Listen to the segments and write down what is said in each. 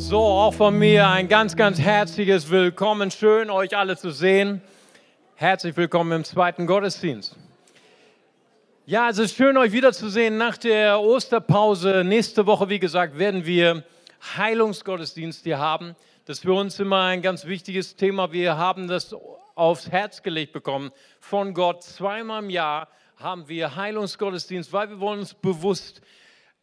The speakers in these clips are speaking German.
So, auch von mir ein ganz, ganz herzliches Willkommen. Schön, euch alle zu sehen. Herzlich willkommen im zweiten Gottesdienst. Ja, es ist schön, euch wiederzusehen nach der Osterpause. Nächste Woche, wie gesagt, werden wir Heilungsgottesdienst hier haben. Das ist für uns immer ein ganz wichtiges Thema. Wir haben das aufs Herz gelegt bekommen von Gott. Zweimal im Jahr haben wir Heilungsgottesdienst, weil wir wollen uns bewusst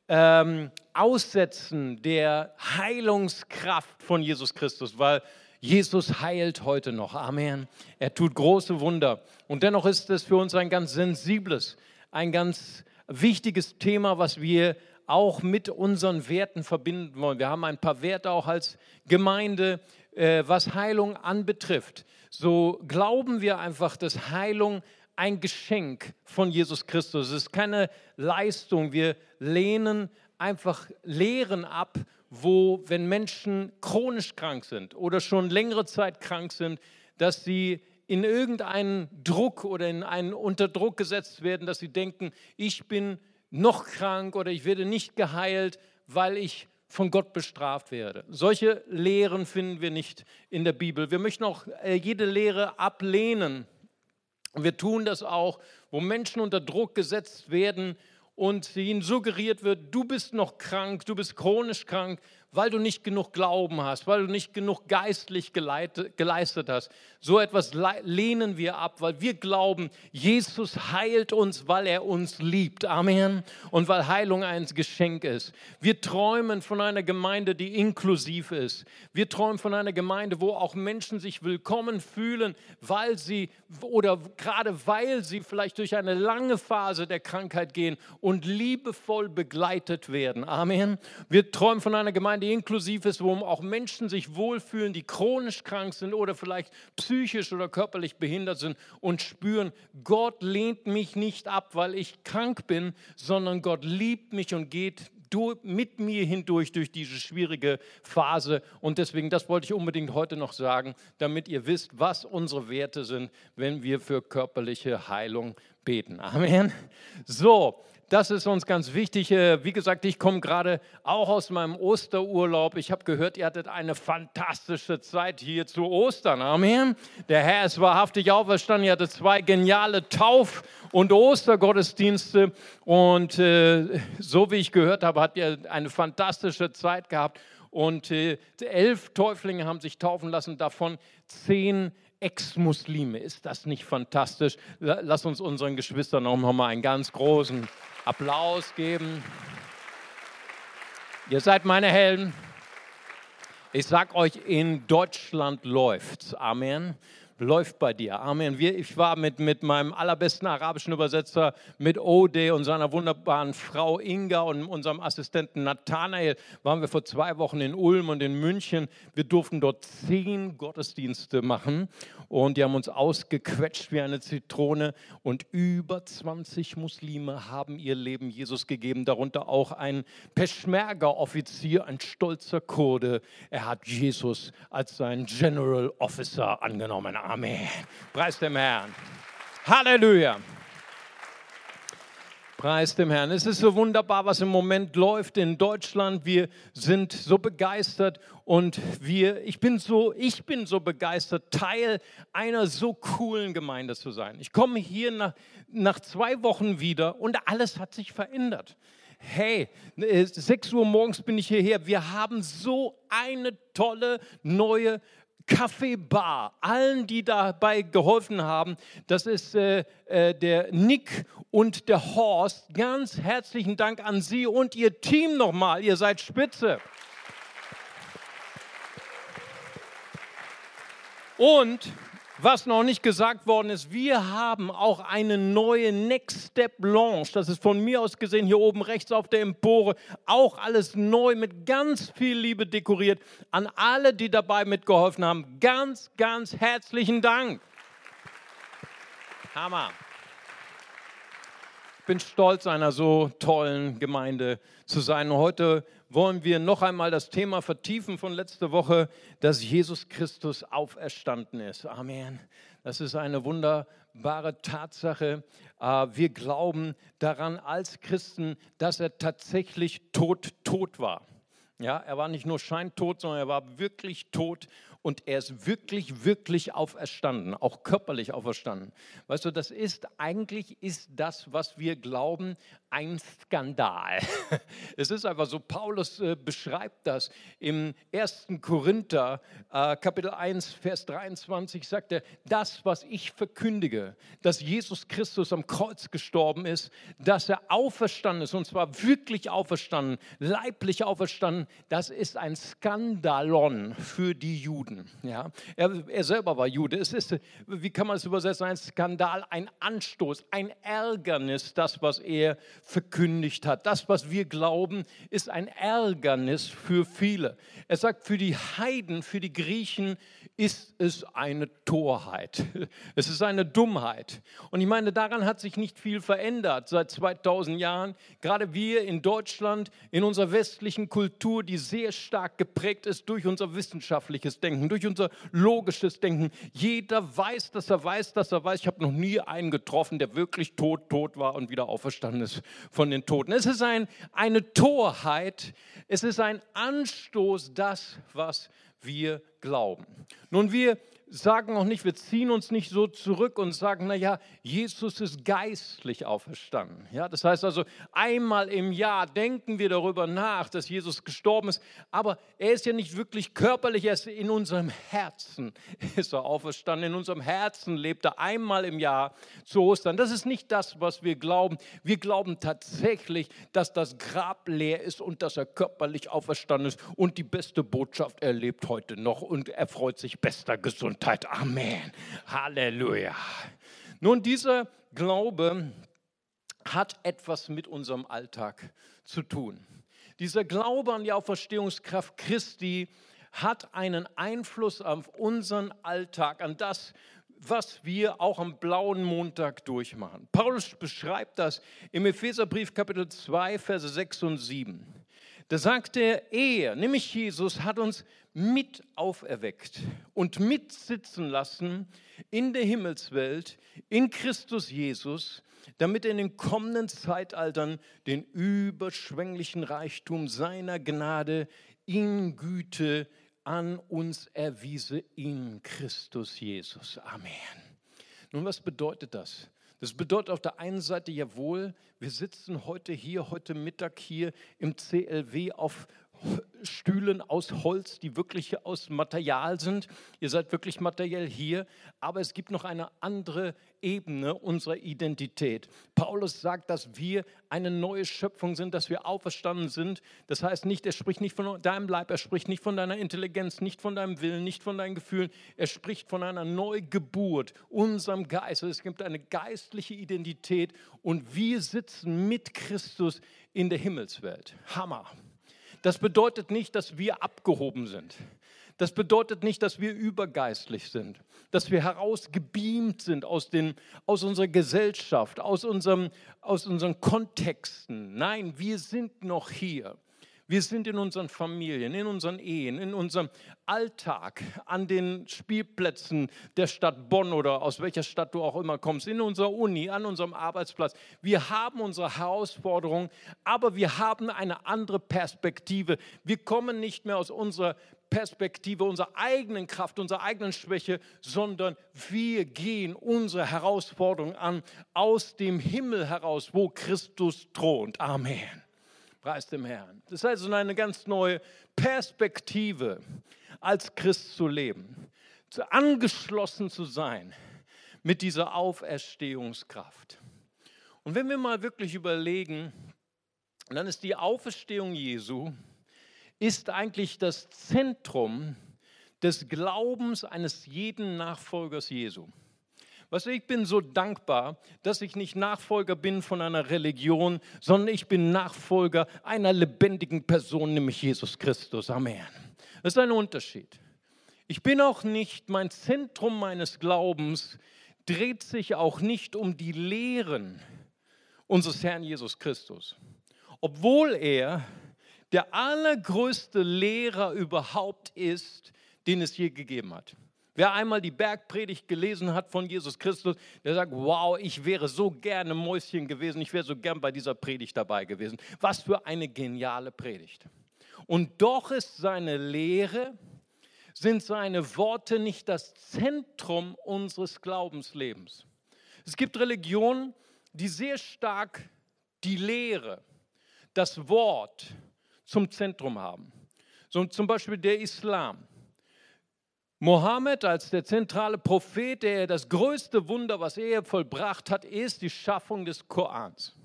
ähm, aussetzen der Heilungskraft von Jesus Christus, weil Jesus heilt heute noch. Amen. Er tut große Wunder. Und dennoch ist es für uns ein ganz sensibles, ein ganz wichtiges Thema, was wir auch mit unseren Werten verbinden wollen. Wir haben ein paar Werte auch als Gemeinde, äh, was Heilung anbetrifft. So glauben wir einfach, dass Heilung ein Geschenk von Jesus Christus. Es ist keine Leistung. Wir lehnen einfach Lehren ab, wo, wenn Menschen chronisch krank sind oder schon längere Zeit krank sind, dass sie in irgendeinen Druck oder in einen Unterdruck gesetzt werden, dass sie denken, ich bin noch krank oder ich werde nicht geheilt, weil ich von Gott bestraft werde. Solche Lehren finden wir nicht in der Bibel. Wir möchten auch äh, jede Lehre ablehnen, und wir tun das auch, wo Menschen unter Druck gesetzt werden und ihnen suggeriert wird, du bist noch krank, du bist chronisch krank, weil du nicht genug Glauben hast, weil du nicht genug geistlich geleistet hast. So etwas lehnen wir ab, weil wir glauben, Jesus heilt uns, weil er uns liebt. Amen. Und weil Heilung ein Geschenk ist. Wir träumen von einer Gemeinde, die inklusiv ist. Wir träumen von einer Gemeinde, wo auch Menschen sich willkommen fühlen, weil sie oder gerade weil sie vielleicht durch eine lange Phase der Krankheit gehen und liebevoll begleitet werden. Amen. Wir träumen von einer Gemeinde, die inklusiv ist, wo auch Menschen sich wohlfühlen, die chronisch krank sind oder vielleicht psychisch oder körperlich behindert sind und spüren, Gott lehnt mich nicht ab, weil ich krank bin, sondern Gott liebt mich und geht mit mir hindurch durch diese schwierige Phase. Und deswegen, das wollte ich unbedingt heute noch sagen, damit ihr wisst, was unsere Werte sind, wenn wir für körperliche Heilung beten. Amen. So, das ist uns ganz wichtig. Äh, wie gesagt, ich komme gerade auch aus meinem Osterurlaub. Ich habe gehört, ihr hattet eine fantastische Zeit hier zu Ostern. Amen. Der Herr ist wahrhaftig auferstanden. Ihr hattet zwei geniale Tauf- und Ostergottesdienste. Und äh, so wie ich gehört habe, habt ihr eine fantastische Zeit gehabt. Und äh, elf Täuflinge haben sich taufen lassen, davon zehn Ex-Muslime. Ist das nicht fantastisch? Lass uns unseren Geschwistern noch mal einen ganz großen Applaus geben. Ihr seid meine Helden. Ich sag euch, in Deutschland läuft's. Amen läuft bei dir. Amen. Ich war mit, mit meinem allerbesten arabischen Übersetzer, mit Ode und seiner wunderbaren Frau Inga und unserem Assistenten Nathanael, waren wir vor zwei Wochen in Ulm und in München. Wir durften dort zehn Gottesdienste machen und die haben uns ausgequetscht wie eine Zitrone und über 20 Muslime haben ihr Leben Jesus gegeben, darunter auch ein Peschmerga-Offizier, ein stolzer Kurde. Er hat Jesus als sein General Officer angenommen. Amen. Preis dem Herrn. Halleluja. Preis dem Herrn. Es ist so wunderbar, was im Moment läuft in Deutschland. Wir sind so begeistert und wir, ich bin so, ich bin so begeistert, Teil einer so coolen Gemeinde zu sein. Ich komme hier nach, nach zwei Wochen wieder und alles hat sich verändert. Hey, 6 Uhr morgens bin ich hierher. Wir haben so eine tolle neue Kaffeebar. Allen, die dabei geholfen haben, das ist äh, äh, der Nick und der Horst. Ganz herzlichen Dank an Sie und Ihr Team nochmal. Ihr seid spitze. Und was noch nicht gesagt worden ist, wir haben auch eine neue Next Step Launch. Das ist von mir aus gesehen hier oben rechts auf der Empore. Auch alles neu mit ganz viel Liebe dekoriert. An alle, die dabei mitgeholfen haben, ganz, ganz herzlichen Dank. Hammer. Ich bin stolz, einer so tollen Gemeinde zu sein. heute wollen wir noch einmal das Thema vertiefen von letzter Woche, dass Jesus Christus auferstanden ist. Amen. Das ist eine wunderbare Tatsache. Äh, wir glauben daran als Christen, dass er tatsächlich tot, tot war. Ja, er war nicht nur scheintot, sondern er war wirklich tot und er ist wirklich, wirklich auferstanden, auch körperlich auferstanden. Weißt du, das ist eigentlich ist das, was wir glauben, ein Skandal. Es ist einfach so, Paulus äh, beschreibt das im 1. Korinther, äh, Kapitel 1, Vers 23, sagt er, das, was ich verkündige, dass Jesus Christus am Kreuz gestorben ist, dass er auferstanden ist, und zwar wirklich auferstanden, leiblich auferstanden, das ist ein Skandalon für die Juden. Ja? Er, er selber war Jude. Es ist, wie kann man es übersetzen, ein Skandal, ein Anstoß, ein Ärgernis, das, was er verkündigt hat. Das, was wir glauben, ist ein Ärgernis für viele. Er sagt, für die Heiden, für die Griechen ist es eine Torheit. Es ist eine Dummheit. Und ich meine, daran hat sich nicht viel verändert seit 2000 Jahren. Gerade wir in Deutschland, in unserer westlichen Kultur, die sehr stark geprägt ist durch unser wissenschaftliches Denken, durch unser logisches Denken. Jeder weiß, dass er weiß, dass er weiß. Ich habe noch nie einen getroffen, der wirklich tot, tot war und wieder auferstanden ist von den Toten. Es ist ein, eine Torheit, es ist ein Anstoß, das, was wir glauben. Nun, wir sagen auch nicht, wir ziehen uns nicht so zurück und sagen, naja, Jesus ist geistlich auferstanden. Ja, das heißt also, einmal im Jahr denken wir darüber nach, dass Jesus gestorben ist, aber er ist ja nicht wirklich körperlich, er ist in unserem Herzen ist er auferstanden, in unserem Herzen lebt er einmal im Jahr zu Ostern. Das ist nicht das, was wir glauben. Wir glauben tatsächlich, dass das Grab leer ist und dass er körperlich auferstanden ist und die beste Botschaft, er lebt heute noch und er freut sich bester Gesundheit. Gesundheit. Amen. Halleluja. Nun, dieser Glaube hat etwas mit unserem Alltag zu tun. Dieser Glaube an die Auferstehungskraft Christi hat einen Einfluss auf unseren Alltag, an das, was wir auch am blauen Montag durchmachen. Paulus beschreibt das im Epheserbrief Kapitel 2, Verse 6 und 7. Da sagt er, er, nämlich Jesus, hat uns mit auferweckt und mitsitzen lassen in der Himmelswelt, in Christus Jesus, damit er in den kommenden Zeitaltern den überschwänglichen Reichtum seiner Gnade in Güte an uns erwiese in Christus Jesus. Amen. Nun, was bedeutet das? Das bedeutet auf der einen Seite jawohl, wir sitzen heute hier, heute Mittag hier im CLW auf Stühlen aus Holz, die wirklich aus Material sind. Ihr seid wirklich materiell hier, aber es gibt noch eine andere Ebene unserer Identität. Paulus sagt, dass wir eine neue Schöpfung sind, dass wir auferstanden sind. Das heißt nicht, er spricht nicht von deinem Leib, er spricht nicht von deiner Intelligenz, nicht von deinem Willen, nicht von deinen Gefühlen. Er spricht von einer Neugeburt, unserem Geist. Es gibt eine geistliche Identität und wir sitzen mit Christus in der Himmelswelt. Hammer. Das bedeutet nicht, dass wir abgehoben sind. Das bedeutet nicht, dass wir übergeistlich sind, dass wir herausgebeamt sind aus, den, aus unserer Gesellschaft, aus, unserem, aus unseren Kontexten. Nein, wir sind noch hier. Wir sind in unseren Familien, in unseren Ehen, in unserem Alltag, an den Spielplätzen der Stadt Bonn oder aus welcher Stadt du auch immer kommst, in unserer Uni, an unserem Arbeitsplatz. Wir haben unsere Herausforderungen, aber wir haben eine andere Perspektive. Wir kommen nicht mehr aus unserer Perspektive, unserer eigenen Kraft, unserer eigenen Schwäche, sondern wir gehen unsere Herausforderungen an aus dem Himmel heraus, wo Christus thront. Amen. Preis dem Herrn. Das heißt, so eine ganz neue Perspektive als Christ zu leben, zu angeschlossen zu sein mit dieser Auferstehungskraft. Und wenn wir mal wirklich überlegen, dann ist die Auferstehung Jesu ist eigentlich das Zentrum des Glaubens eines jeden Nachfolgers Jesu. Weißt du, ich bin so dankbar, dass ich nicht Nachfolger bin von einer Religion, sondern ich bin Nachfolger einer lebendigen Person, nämlich Jesus Christus. Amen. Das ist ein Unterschied. Ich bin auch nicht, mein Zentrum meines Glaubens dreht sich auch nicht um die Lehren unseres Herrn Jesus Christus. Obwohl er der allergrößte Lehrer überhaupt ist, den es je gegeben hat. Wer einmal die Bergpredigt gelesen hat von Jesus Christus, der sagt, wow, ich wäre so gerne Mäuschen gewesen, ich wäre so gern bei dieser Predigt dabei gewesen. Was für eine geniale Predigt. Und doch ist seine Lehre, sind seine Worte nicht das Zentrum unseres Glaubenslebens. Es gibt Religionen, die sehr stark die Lehre, das Wort zum Zentrum haben. So zum Beispiel der Islam. Mohammed als der zentrale Prophet, der das größte Wunder, was er vollbracht hat, ist die Schaffung des Korans.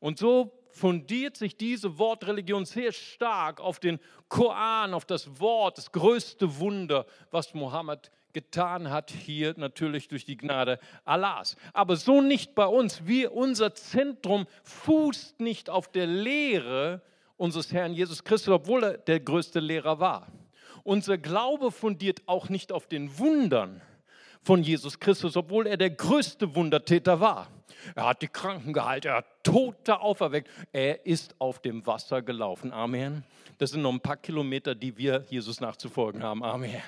Und so fundiert sich diese Wortreligion sehr stark auf den Koran, auf das Wort, das größte Wunder, was Mohammed getan hat, hier natürlich durch die Gnade Allahs. Aber so nicht bei uns. Wir, unser Zentrum fußt nicht auf der Lehre unseres Herrn Jesus Christus, obwohl er der größte Lehrer war. Unser Glaube fundiert auch nicht auf den Wundern von Jesus Christus, obwohl er der größte Wundertäter war. Er hat die Kranken geheilt, er hat Tote auferweckt, er ist auf dem Wasser gelaufen. Amen. Das sind noch ein paar Kilometer, die wir Jesus nachzufolgen haben. Amen.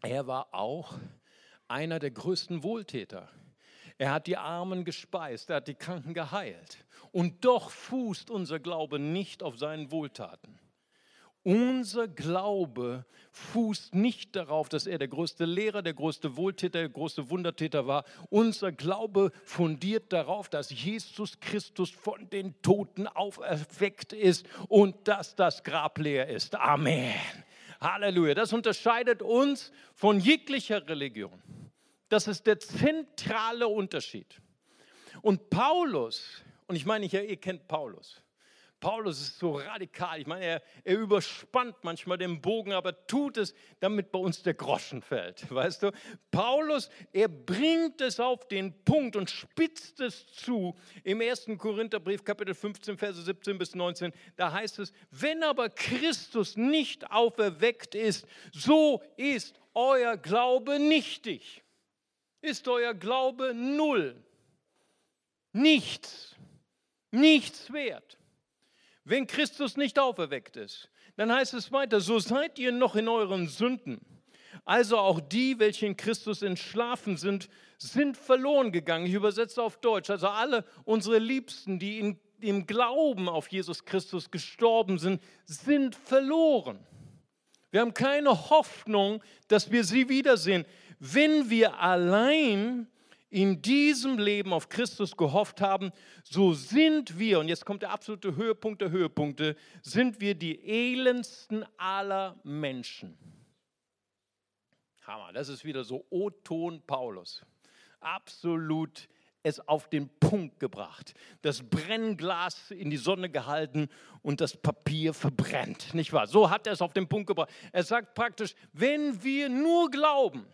Er war auch einer der größten Wohltäter. Er hat die Armen gespeist, er hat die Kranken geheilt. Und doch fußt unser Glaube nicht auf seinen Wohltaten. Unser Glaube fußt nicht darauf, dass er der größte Lehrer, der größte Wohltäter, der größte Wundertäter war. Unser Glaube fundiert darauf, dass Jesus Christus von den Toten auferweckt ist und dass das Grab leer ist. Amen. Halleluja. Das unterscheidet uns von jeglicher Religion. Das ist der zentrale Unterschied. Und Paulus, und ich meine, ihr kennt Paulus. Paulus ist so radikal. Ich meine, er, er, überspannt manchmal den Bogen, aber tut es, damit bei uns der Groschen fällt. Weißt du? Paulus, er bringt es auf den Punkt und spitzt es zu. Im 1. Korintherbrief, Kapitel 15, Verse 17 bis 19, da heißt es: Wenn aber Christus nicht auferweckt ist, so ist euer Glaube nichtig. Ist euer Glaube null. Nichts. Nichts wert. Wenn Christus nicht auferweckt ist, dann heißt es weiter, so seid ihr noch in euren Sünden. Also auch die, welche in Christus entschlafen sind, sind verloren gegangen. Ich übersetze auf Deutsch. Also alle unsere Liebsten, die in, im Glauben auf Jesus Christus gestorben sind, sind verloren. Wir haben keine Hoffnung, dass wir sie wiedersehen. Wenn wir allein in diesem Leben auf Christus gehofft haben, so sind wir, und jetzt kommt der absolute Höhepunkt der Höhepunkte, sind wir die elendsten aller Menschen. Hammer, das ist wieder so O-Ton Paulus. Absolut es auf den Punkt gebracht. Das Brennglas in die Sonne gehalten und das Papier verbrennt, nicht wahr? So hat er es auf den Punkt gebracht. Er sagt praktisch, wenn wir nur glauben,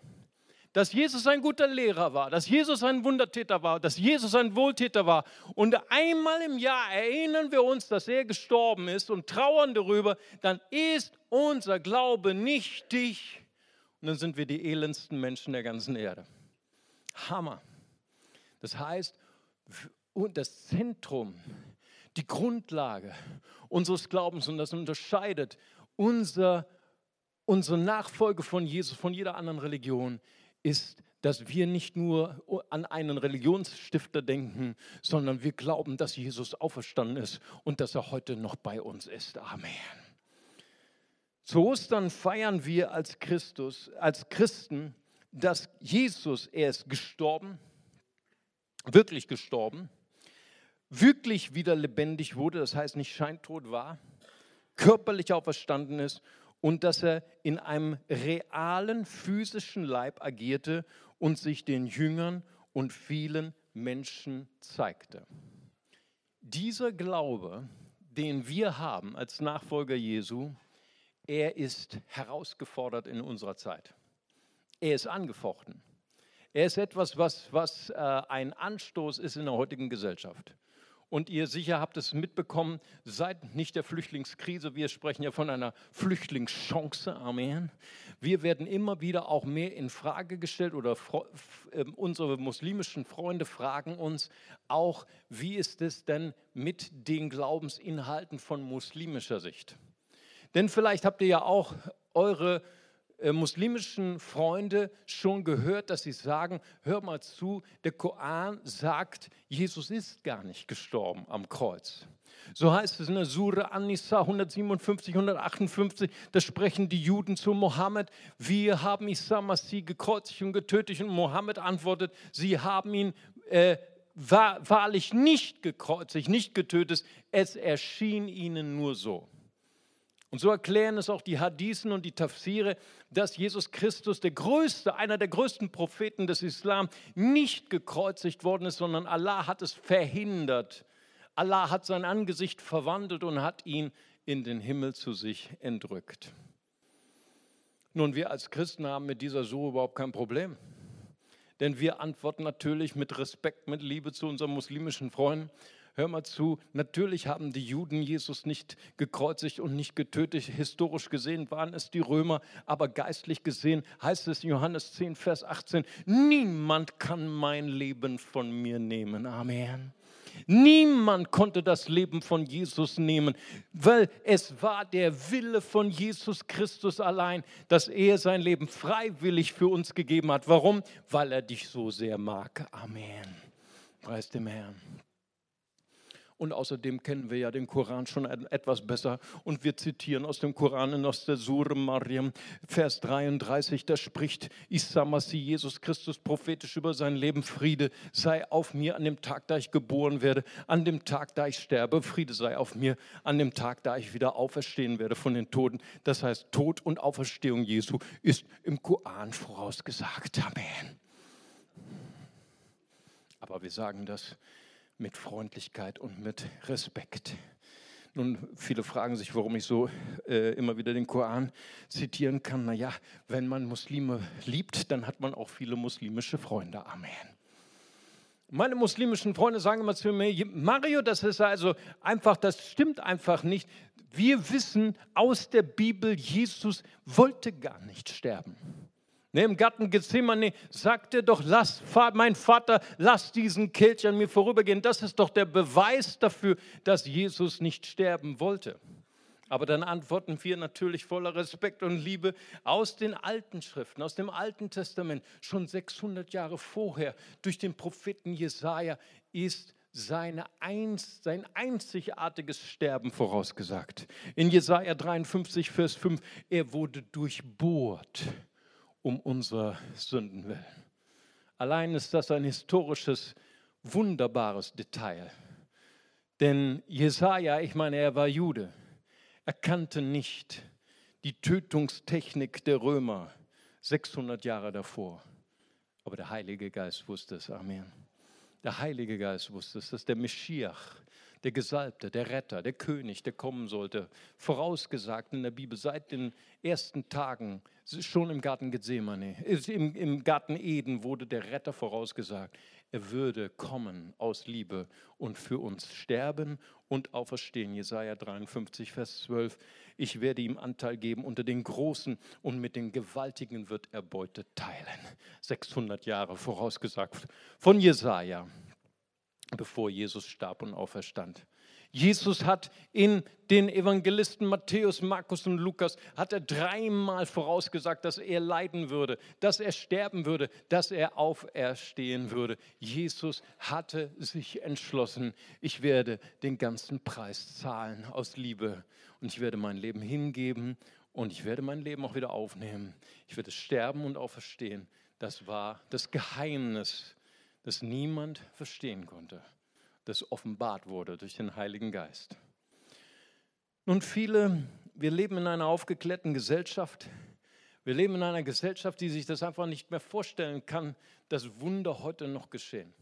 dass Jesus ein guter Lehrer war, dass Jesus ein Wundertäter war, dass Jesus ein Wohltäter war. Und einmal im Jahr erinnern wir uns, dass er gestorben ist und trauern darüber, dann ist unser Glaube nichtig. Und dann sind wir die elendsten Menschen der ganzen Erde. Hammer. Das heißt, das Zentrum, die Grundlage unseres Glaubens und das unterscheidet unser, unsere Nachfolge von Jesus von jeder anderen Religion ist, dass wir nicht nur an einen Religionsstifter denken, sondern wir glauben, dass Jesus auferstanden ist und dass er heute noch bei uns ist. Amen. Zu Ostern feiern wir als Christus, als Christen, dass Jesus, er ist gestorben, wirklich gestorben, wirklich wieder lebendig wurde, das heißt nicht scheintot war, körperlich auferstanden ist und dass er in einem realen physischen Leib agierte und sich den Jüngern und vielen Menschen zeigte. Dieser Glaube, den wir haben als Nachfolger Jesu, er ist herausgefordert in unserer Zeit. Er ist angefochten. Er ist etwas, was, was äh, ein Anstoß ist in der heutigen Gesellschaft. Und ihr sicher habt es mitbekommen, seit nicht der Flüchtlingskrise, wir sprechen ja von einer Flüchtlingschance, Amen. Wir werden immer wieder auch mehr in Frage gestellt oder ähm, unsere muslimischen Freunde fragen uns auch, wie ist es denn mit den Glaubensinhalten von muslimischer Sicht? Denn vielleicht habt ihr ja auch eure muslimischen Freunde schon gehört, dass sie sagen, hör mal zu, der Koran sagt, Jesus ist gar nicht gestorben am Kreuz. So heißt es in der Sura An-Nisa 157, 158, da sprechen die Juden zu Mohammed, wir haben Isa Masih gekreuzigt und getötet und Mohammed antwortet, sie haben ihn äh, wahrlich nicht gekreuzigt, nicht getötet, es erschien ihnen nur so. Und so erklären es auch die Hadithen und die Tafsire, dass Jesus Christus, der größte, einer der größten Propheten des Islam, nicht gekreuzigt worden ist, sondern Allah hat es verhindert. Allah hat sein Angesicht verwandelt und hat ihn in den Himmel zu sich entrückt. Nun, wir als Christen haben mit dieser Sure überhaupt kein Problem. Denn wir antworten natürlich mit Respekt, mit Liebe zu unseren muslimischen Freunden hör mal zu, natürlich haben die Juden Jesus nicht gekreuzigt und nicht getötet. Historisch gesehen waren es die Römer, aber geistlich gesehen heißt es in Johannes 10, Vers 18, niemand kann mein Leben von mir nehmen. Amen. Niemand konnte das Leben von Jesus nehmen, weil es war der Wille von Jesus Christus allein, dass er sein Leben freiwillig für uns gegeben hat. Warum? Weil er dich so sehr mag. Amen. Preis dem Herrn. Und außerdem kennen wir ja den Koran schon etwas besser. Und wir zitieren aus dem Koran aus der Surah Mariam, Vers 33, da spricht Isa Jesus Christus, prophetisch über sein Leben. Friede sei auf mir an dem Tag, da ich geboren werde, an dem Tag, da ich sterbe. Friede sei auf mir an dem Tag, da ich wieder auferstehen werde von den Toten. Das heißt, Tod und Auferstehung Jesu ist im Koran vorausgesagt. Amen. Aber wir sagen das mit Freundlichkeit und mit Respekt. Nun, viele fragen sich, warum ich so äh, immer wieder den Koran zitieren kann. Naja, wenn man Muslime liebt, dann hat man auch viele muslimische Freunde. Amen. Meine muslimischen Freunde sagen immer zu mir, Mario, das ist also einfach, das stimmt einfach nicht. Wir wissen aus der Bibel, Jesus wollte gar nicht sterben. Ne, Im Garten Gethsemane sagte doch, lass, mein Vater, lass diesen Kelch an mir vorübergehen. Das ist doch der Beweis dafür, dass Jesus nicht sterben wollte. Aber dann antworten wir natürlich voller Respekt und Liebe aus den alten Schriften, aus dem Alten Testament, schon 600 Jahre vorher, durch den Propheten Jesaja ist seine einst, sein einzigartiges Sterben vorausgesagt. In Jesaja 53, Vers 5, er wurde durchbohrt um unserer Sünden willen. Allein ist das ein historisches, wunderbares Detail. Denn Jesaja, ich meine, er war Jude, er kannte nicht die Tötungstechnik der Römer 600 Jahre davor. Aber der Heilige Geist wusste es. Amen. Der Heilige Geist wusste es, dass der Meschiach, der Gesalbte, der Retter, der König, der kommen sollte, vorausgesagt in der Bibel seit den ersten Tagen, schon im Garten Gethsemane, im, im Garten Eden wurde der Retter vorausgesagt. Er würde kommen aus Liebe und für uns sterben und auferstehen. Jesaja 53, Vers 12. Ich werde ihm Anteil geben unter den Großen und mit den Gewaltigen wird er Beute teilen. 600 Jahre vorausgesagt von Jesaja bevor Jesus starb und auferstand. Jesus hat in den Evangelisten Matthäus, Markus und Lukas, hat er dreimal vorausgesagt, dass er leiden würde, dass er sterben würde, dass er auferstehen würde. Jesus hatte sich entschlossen, ich werde den ganzen Preis zahlen aus Liebe und ich werde mein Leben hingeben und ich werde mein Leben auch wieder aufnehmen. Ich werde sterben und auferstehen. Das war das Geheimnis das niemand verstehen konnte, das offenbart wurde durch den Heiligen Geist. Nun, viele, wir leben in einer aufgeklärten Gesellschaft. Wir leben in einer Gesellschaft, die sich das einfach nicht mehr vorstellen kann, dass Wunder heute noch geschehen.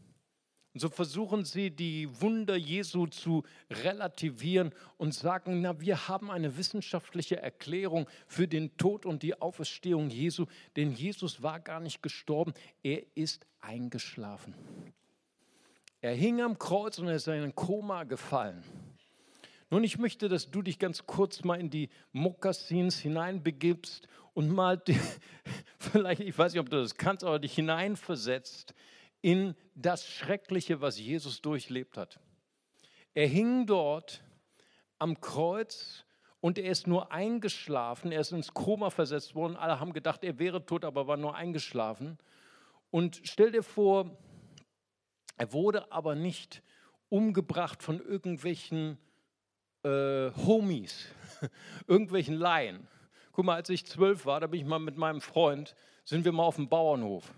Und so versuchen sie, die Wunder Jesu zu relativieren und sagen, na, wir haben eine wissenschaftliche Erklärung für den Tod und die Auferstehung Jesu, denn Jesus war gar nicht gestorben, er ist eingeschlafen. Er hing am Kreuz und er ist in ein Koma gefallen. Nun, ich möchte, dass du dich ganz kurz mal in die Mokassins hineinbegibst und mal, die, vielleicht, ich weiß nicht, ob du das kannst, aber dich hineinversetzt in das Schreckliche, was Jesus durchlebt hat. Er hing dort am Kreuz und er ist nur eingeschlafen, er ist ins Koma versetzt worden. Alle haben gedacht, er wäre tot, aber war nur eingeschlafen. Und stell dir vor, er wurde aber nicht umgebracht von irgendwelchen äh, Homies, irgendwelchen Laien. Guck mal, als ich zwölf war, da bin ich mal mit meinem Freund, sind wir mal auf dem Bauernhof.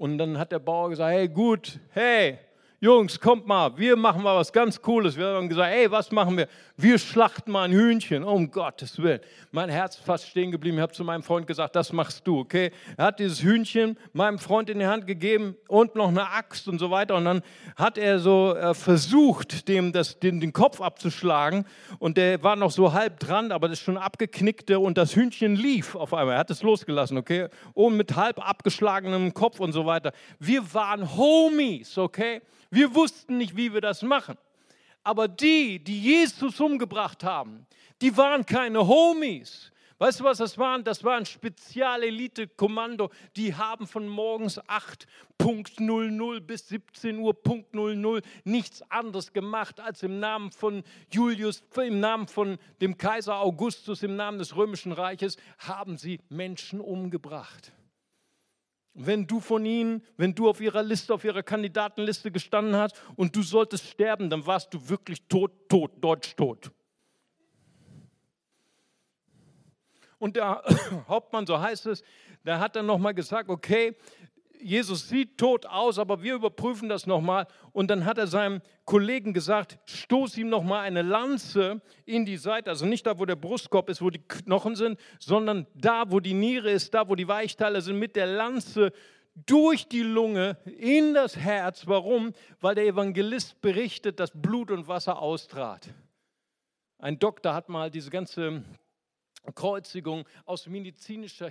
Und dann hat der Bauer gesagt, hey gut, hey, Jungs, kommt mal, wir machen mal was ganz Cooles. Wir haben gesagt, ey, was machen wir? Wir schlachten mal ein Hühnchen, um Gottes Willen. Mein Herz ist fast stehen geblieben. Ich habe zu meinem Freund gesagt, das machst du, okay? Er hat dieses Hühnchen meinem Freund in die Hand gegeben und noch eine Axt und so weiter. Und dann hat er so äh, versucht, dem das, den, den Kopf abzuschlagen. Und der war noch so halb dran, aber das schon abgeknickte und das Hühnchen lief auf einmal. Er hat es losgelassen, okay? Und mit halb abgeschlagenem Kopf und so weiter. Wir waren Homies, okay? Wir wussten nicht, wie wir das machen. Aber die, die Jesus umgebracht haben, die waren keine Homies. Weißt du, was das waren? Das war ein Spezialelite-Kommando. Die haben von morgens 8.00 bis 17 Uhr nichts anderes gemacht, als im Namen von Julius, im Namen von dem Kaiser Augustus, im Namen des Römischen Reiches, haben sie Menschen umgebracht. Wenn du von ihnen, wenn du auf ihrer Liste, auf ihrer Kandidatenliste gestanden hast und du solltest sterben, dann warst du wirklich tot, tot, deutsch tot. Und der Hauptmann, so heißt es, der hat dann nochmal gesagt, okay, Jesus sieht tot aus, aber wir überprüfen das nochmal. Und dann hat er seinem Kollegen gesagt, stoß ihm nochmal eine Lanze in die Seite, also nicht da, wo der Brustkorb ist, wo die Knochen sind, sondern da, wo die Niere ist, da, wo die Weichteile sind, mit der Lanze durch die Lunge in das Herz. Warum? Weil der Evangelist berichtet, dass Blut und Wasser austrat. Ein Doktor hat mal diese ganze Kreuzigung aus medizinischer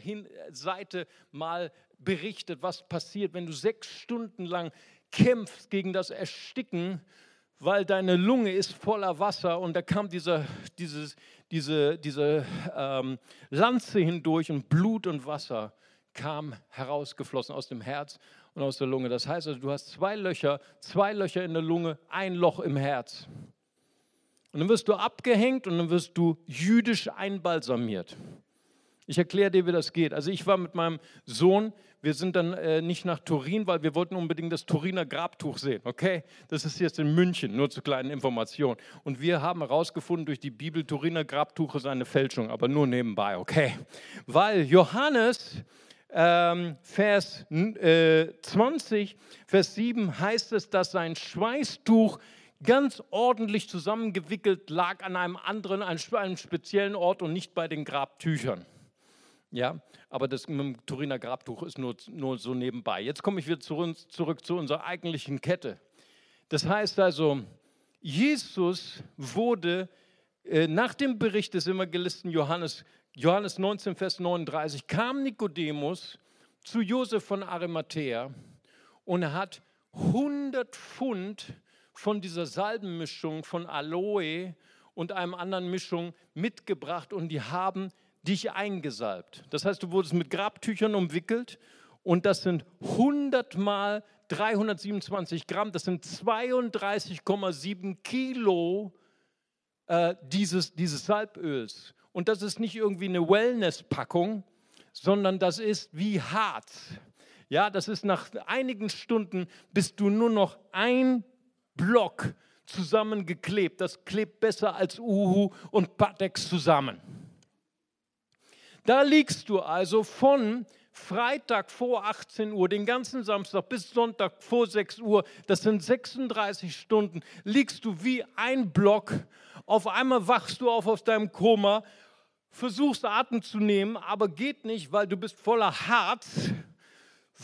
Seite mal berichtet, was passiert, wenn du sechs Stunden lang kämpfst gegen das Ersticken, weil deine Lunge ist voller Wasser und da kam dieser, dieses, diese, diese ähm, Lanze hindurch und Blut und Wasser kam herausgeflossen aus dem Herz und aus der Lunge. Das heißt also, du hast zwei Löcher, zwei Löcher in der Lunge, ein Loch im Herz. Und dann wirst du abgehängt und dann wirst du jüdisch einbalsamiert. Ich erkläre dir, wie das geht. Also ich war mit meinem Sohn, wir sind dann äh, nicht nach Turin, weil wir wollten unbedingt das Turiner Grabtuch sehen. Okay, das ist jetzt in München, nur zur kleinen Information. Und wir haben herausgefunden durch die Bibel, Turiner Grabtuch ist eine Fälschung, aber nur nebenbei, okay? Weil Johannes ähm, Vers äh, 20, Vers 7 heißt es, dass sein Schweißtuch ganz ordentlich zusammengewickelt lag an einem anderen, einem speziellen Ort und nicht bei den Grabtüchern. Ja, aber das mit dem Turiner Grabtuch ist nur, nur so nebenbei. Jetzt komme ich wieder zurück, zurück zu unserer eigentlichen Kette. Das heißt also, Jesus wurde äh, nach dem Bericht des Evangelisten Johannes, Johannes 19, Vers 39, kam Nikodemus zu Josef von Arimathea und hat 100 Pfund von dieser Salbenmischung von Aloe und einem anderen Mischung mitgebracht und die haben dich eingesalbt. Das heißt, du wurdest mit Grabtüchern umwickelt und das sind 100 mal 327 Gramm, das sind 32,7 Kilo äh, dieses, dieses Salböls. Und das ist nicht irgendwie eine Wellness-Packung, sondern das ist wie Harz. Ja, das ist nach einigen Stunden bist du nur noch ein Block zusammengeklebt. Das klebt besser als Uhu und Patex zusammen. Da liegst du also von Freitag vor 18 Uhr, den ganzen Samstag bis Sonntag vor 6 Uhr, das sind 36 Stunden, liegst du wie ein Block. Auf einmal wachst du auf aus deinem Koma, versuchst Atem zu nehmen, aber geht nicht, weil du bist voller Harz.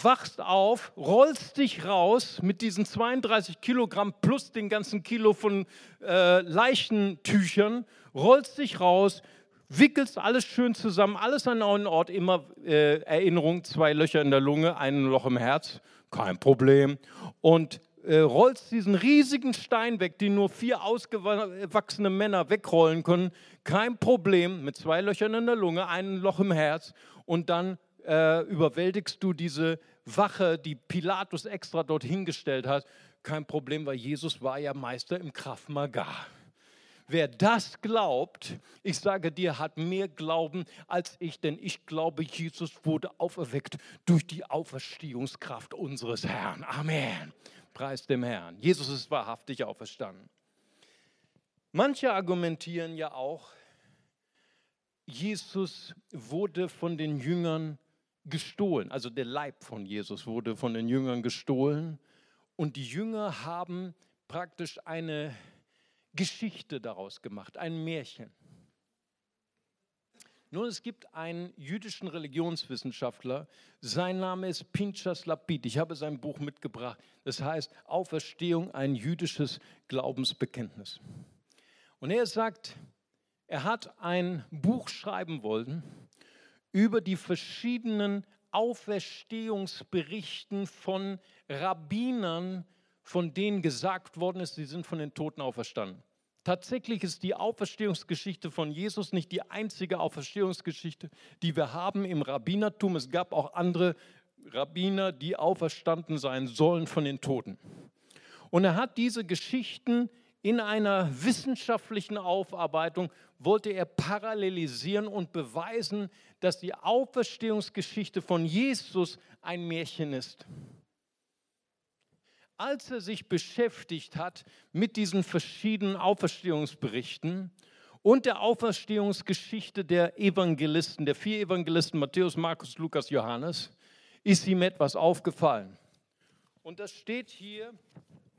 Wachst auf, rollst dich raus mit diesen 32 Kilogramm plus den ganzen Kilo von äh, Leichentüchern, rollst dich raus, wickelst alles schön zusammen, alles an einen Ort, immer äh, Erinnerung, zwei Löcher in der Lunge, ein Loch im Herz, kein Problem. Und äh, rollst diesen riesigen Stein weg, den nur vier ausgewachsene Männer wegrollen können, kein Problem, mit zwei Löchern in der Lunge, ein Loch im Herz und dann äh, überwältigst du diese Wache, die Pilatus extra dort hingestellt hat. Kein Problem, weil Jesus war ja Meister im Krav Maga. Wer das glaubt, ich sage dir, hat mehr Glauben als ich, denn ich glaube, Jesus wurde auferweckt durch die Auferstehungskraft unseres Herrn. Amen. Preis dem Herrn. Jesus ist wahrhaftig auferstanden. Manche argumentieren ja auch, Jesus wurde von den Jüngern gestohlen. Also der Leib von Jesus wurde von den Jüngern gestohlen. Und die Jünger haben praktisch eine Geschichte daraus gemacht, ein Märchen. Nun, es gibt einen jüdischen Religionswissenschaftler, sein Name ist Pinchas Lapid. Ich habe sein Buch mitgebracht. Das heißt Auferstehung, ein jüdisches Glaubensbekenntnis. Und er sagt, er hat ein Buch schreiben wollen über die verschiedenen Auferstehungsberichten von Rabbinern, von denen gesagt worden ist, sie sind von den Toten auferstanden. Tatsächlich ist die Auferstehungsgeschichte von Jesus nicht die einzige Auferstehungsgeschichte, die wir haben im Rabbinertum. Es gab auch andere Rabbiner, die auferstanden sein sollen von den Toten. Und er hat diese Geschichten in einer wissenschaftlichen Aufarbeitung, wollte er parallelisieren und beweisen, dass die Auferstehungsgeschichte von Jesus ein Märchen ist als er sich beschäftigt hat mit diesen verschiedenen Auferstehungsberichten und der Auferstehungsgeschichte der Evangelisten, der vier Evangelisten Matthäus, Markus, Lukas, Johannes, ist ihm etwas aufgefallen. Und das steht hier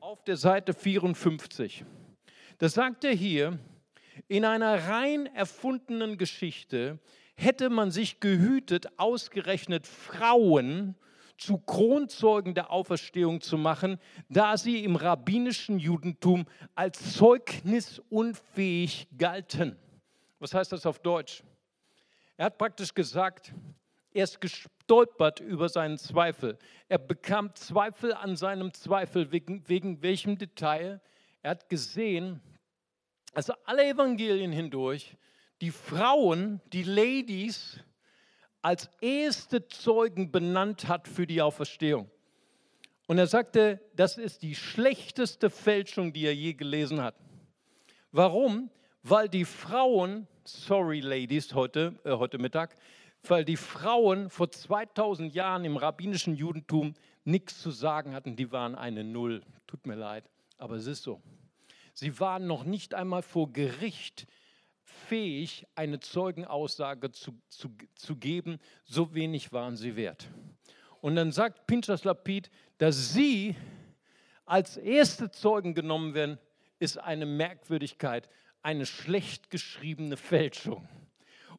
auf der Seite 54. Das sagt er hier, in einer rein erfundenen Geschichte hätte man sich gehütet, ausgerechnet Frauen zu Kronzeugen der Auferstehung zu machen, da sie im rabbinischen Judentum als zeugnisunfähig galten. Was heißt das auf Deutsch? Er hat praktisch gesagt, er ist gestolpert über seinen Zweifel. Er bekam Zweifel an seinem Zweifel, wegen, wegen welchem Detail. Er hat gesehen, also alle Evangelien hindurch, die Frauen, die Ladies, als erste Zeugen benannt hat für die Auferstehung. Und er sagte, das ist die schlechteste Fälschung, die er je gelesen hat. Warum? Weil die Frauen, sorry Ladies, heute, äh, heute Mittag, weil die Frauen vor 2000 Jahren im rabbinischen Judentum nichts zu sagen hatten, die waren eine Null. Tut mir leid, aber es ist so. Sie waren noch nicht einmal vor Gericht fähig, eine Zeugenaussage zu, zu, zu geben, so wenig waren sie wert. Und dann sagt Pinchas Lapid, dass sie als erste Zeugen genommen werden, ist eine Merkwürdigkeit, eine schlecht geschriebene Fälschung.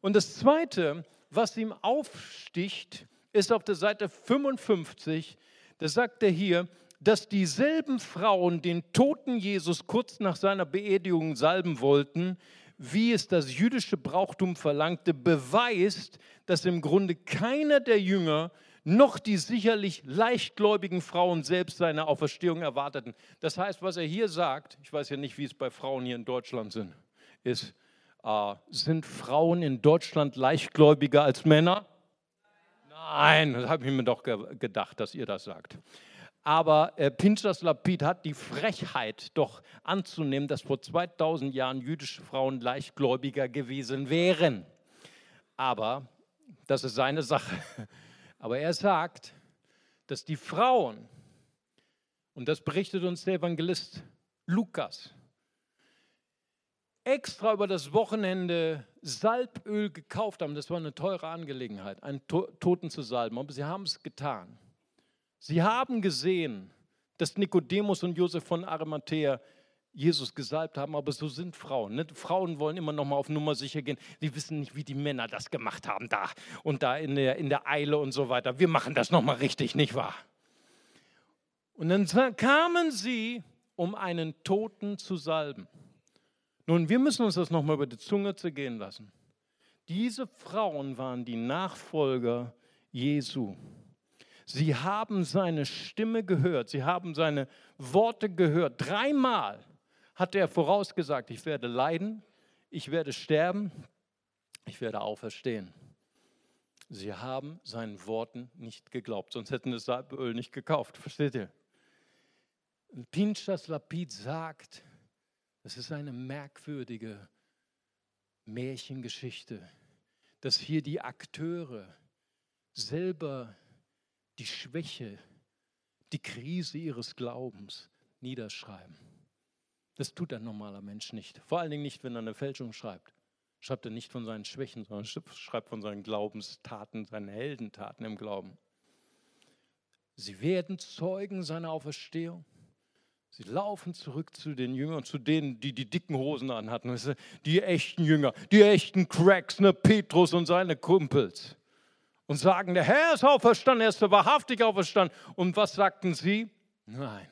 Und das Zweite, was ihm aufsticht, ist auf der Seite 55, da sagt er hier, dass dieselben Frauen den toten Jesus kurz nach seiner Beerdigung salben wollten, wie es das jüdische Brauchtum verlangte, beweist, dass im Grunde keiner der Jünger noch die sicherlich leichtgläubigen Frauen selbst seine Auferstehung erwarteten. Das heißt, was er hier sagt, ich weiß ja nicht, wie es bei Frauen hier in Deutschland sind, ist, äh, sind Frauen in Deutschland leichtgläubiger als Männer? Nein, das habe ich mir doch ge gedacht, dass ihr das sagt. Aber äh, Pinchas Lapid hat die Frechheit doch anzunehmen, dass vor 2000 Jahren jüdische Frauen leichtgläubiger gewesen wären. Aber das ist seine Sache. Aber er sagt, dass die Frauen, und das berichtet uns der Evangelist Lukas, extra über das Wochenende Salböl gekauft haben. Das war eine teure Angelegenheit, einen Toten zu salben. Aber sie haben es getan. Sie haben gesehen, dass Nikodemus und Josef von Arimathea Jesus gesalbt haben, aber so sind Frauen. Ne? Frauen wollen immer noch mal auf Nummer sicher gehen. Sie wissen nicht, wie die Männer das gemacht haben da und da in der, in der Eile und so weiter. Wir machen das noch mal richtig, nicht wahr? Und dann kamen sie, um einen Toten zu salben. Nun, wir müssen uns das noch mal über die Zunge zergehen lassen. Diese Frauen waren die Nachfolger Jesu. Sie haben seine Stimme gehört, sie haben seine Worte gehört. Dreimal hat er vorausgesagt, ich werde leiden, ich werde sterben, ich werde auferstehen. Sie haben seinen Worten nicht geglaubt, sonst hätten das Salböl nicht gekauft. Versteht ihr? Pinchas Lapid sagt, Das ist eine merkwürdige Märchengeschichte, dass hier die Akteure selber die Schwäche, die Krise ihres Glaubens niederschreiben. Das tut ein normaler Mensch nicht. Vor allen Dingen nicht, wenn er eine Fälschung schreibt. Schreibt er nicht von seinen Schwächen, sondern schreibt von seinen Glaubenstaten, seinen Heldentaten im Glauben. Sie werden Zeugen seiner Auferstehung. Sie laufen zurück zu den Jüngern, zu denen, die die dicken Hosen anhatten. Die echten Jünger, die echten Cracks, ne Petrus und seine Kumpels. Und sagen, der Herr ist auferstanden, er ist wahrhaftig auferstanden. Und was sagten sie? Nein,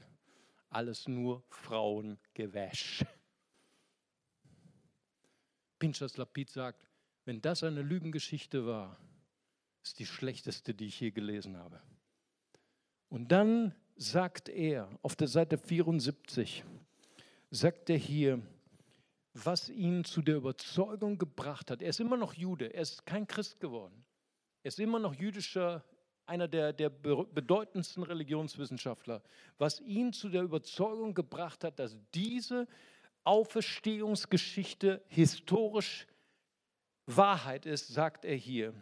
alles nur Frauengewäsch. Pinchas Lapid sagt, wenn das eine Lügengeschichte war, ist die schlechteste, die ich je gelesen habe. Und dann sagt er auf der Seite 74, sagt er hier, was ihn zu der Überzeugung gebracht hat. Er ist immer noch Jude, er ist kein Christ geworden. Ist immer noch jüdischer, einer der, der bedeutendsten Religionswissenschaftler. Was ihn zu der Überzeugung gebracht hat, dass diese Auferstehungsgeschichte historisch Wahrheit ist, sagt er hier.